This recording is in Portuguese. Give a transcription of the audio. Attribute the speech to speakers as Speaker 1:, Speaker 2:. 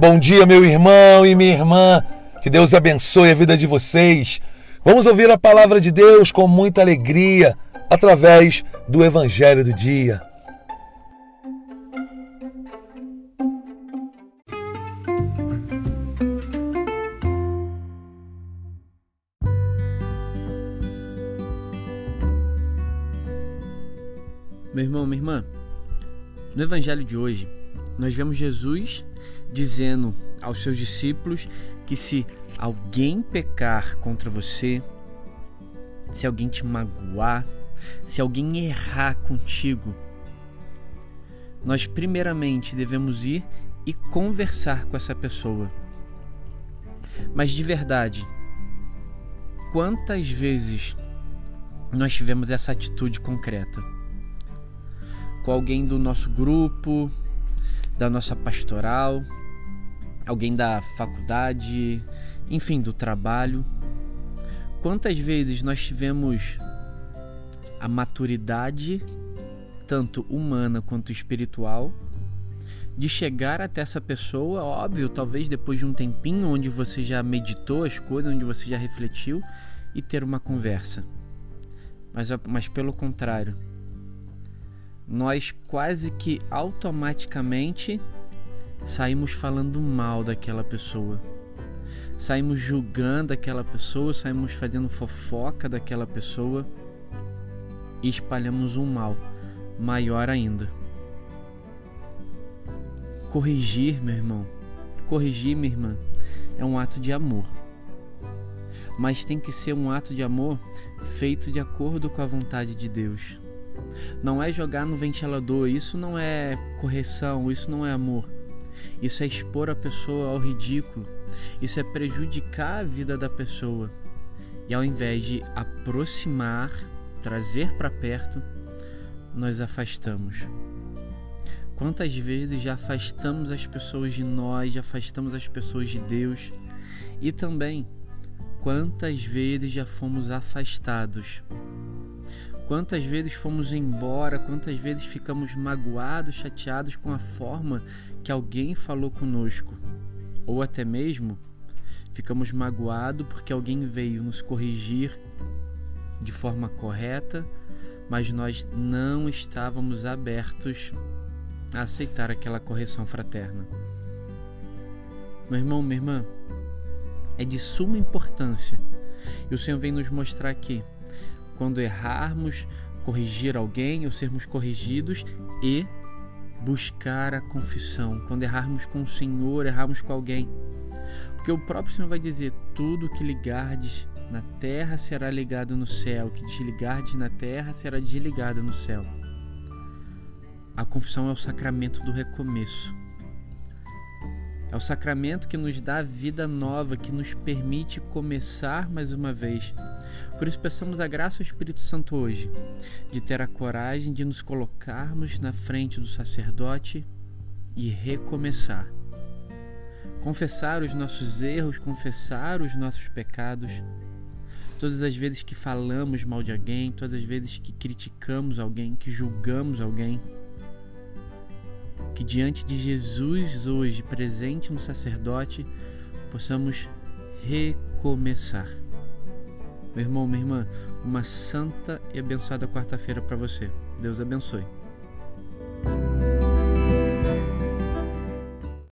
Speaker 1: Bom dia, meu irmão e minha irmã. Que Deus abençoe a vida de vocês. Vamos ouvir a palavra de Deus com muita alegria através do Evangelho do Dia.
Speaker 2: Meu irmão, minha irmã, no Evangelho de hoje, nós vemos Jesus dizendo aos seus discípulos que se alguém pecar contra você, se alguém te magoar, se alguém errar contigo, nós primeiramente devemos ir e conversar com essa pessoa. Mas de verdade, quantas vezes nós tivemos essa atitude concreta? Com alguém do nosso grupo, da nossa pastoral, alguém da faculdade, enfim, do trabalho. Quantas vezes nós tivemos a maturidade, tanto humana quanto espiritual, de chegar até essa pessoa, óbvio, talvez depois de um tempinho onde você já meditou as coisas, onde você já refletiu e ter uma conversa. Mas, mas pelo contrário, nós quase que automaticamente saímos falando mal daquela pessoa. Saímos julgando aquela pessoa, saímos fazendo fofoca daquela pessoa e espalhamos um mal maior ainda. Corrigir, meu irmão, corrigir, minha irmã, é um ato de amor. Mas tem que ser um ato de amor feito de acordo com a vontade de Deus. Não é jogar no ventilador, isso não é correção, isso não é amor. Isso é expor a pessoa ao ridículo, isso é prejudicar a vida da pessoa. E ao invés de aproximar, trazer para perto, nós afastamos. Quantas vezes já afastamos as pessoas de nós, já afastamos as pessoas de Deus? E também, quantas vezes já fomos afastados Quantas vezes fomos embora, quantas vezes ficamos magoados, chateados com a forma que alguém falou conosco, ou até mesmo ficamos magoados porque alguém veio nos corrigir de forma correta, mas nós não estávamos abertos a aceitar aquela correção fraterna. Meu irmão, minha irmã, é de suma importância. E o Senhor vem nos mostrar aqui quando errarmos, corrigir alguém ou sermos corrigidos e buscar a confissão. Quando errarmos com o Senhor, errarmos com alguém. Porque o próprio Senhor vai dizer: tudo que ligardes na terra será ligado no céu, o que desligardes na terra será desligado no céu. A confissão é o sacramento do recomeço. É o sacramento que nos dá vida nova, que nos permite começar mais uma vez. Por isso, peçamos a graça ao Espírito Santo hoje, de ter a coragem de nos colocarmos na frente do sacerdote e recomeçar. Confessar os nossos erros, confessar os nossos pecados. Todas as vezes que falamos mal de alguém, todas as vezes que criticamos alguém, que julgamos alguém que diante de Jesus hoje, presente no sacerdote, possamos recomeçar. Meu irmão, minha irmã, uma santa e abençoada quarta-feira para você. Deus abençoe.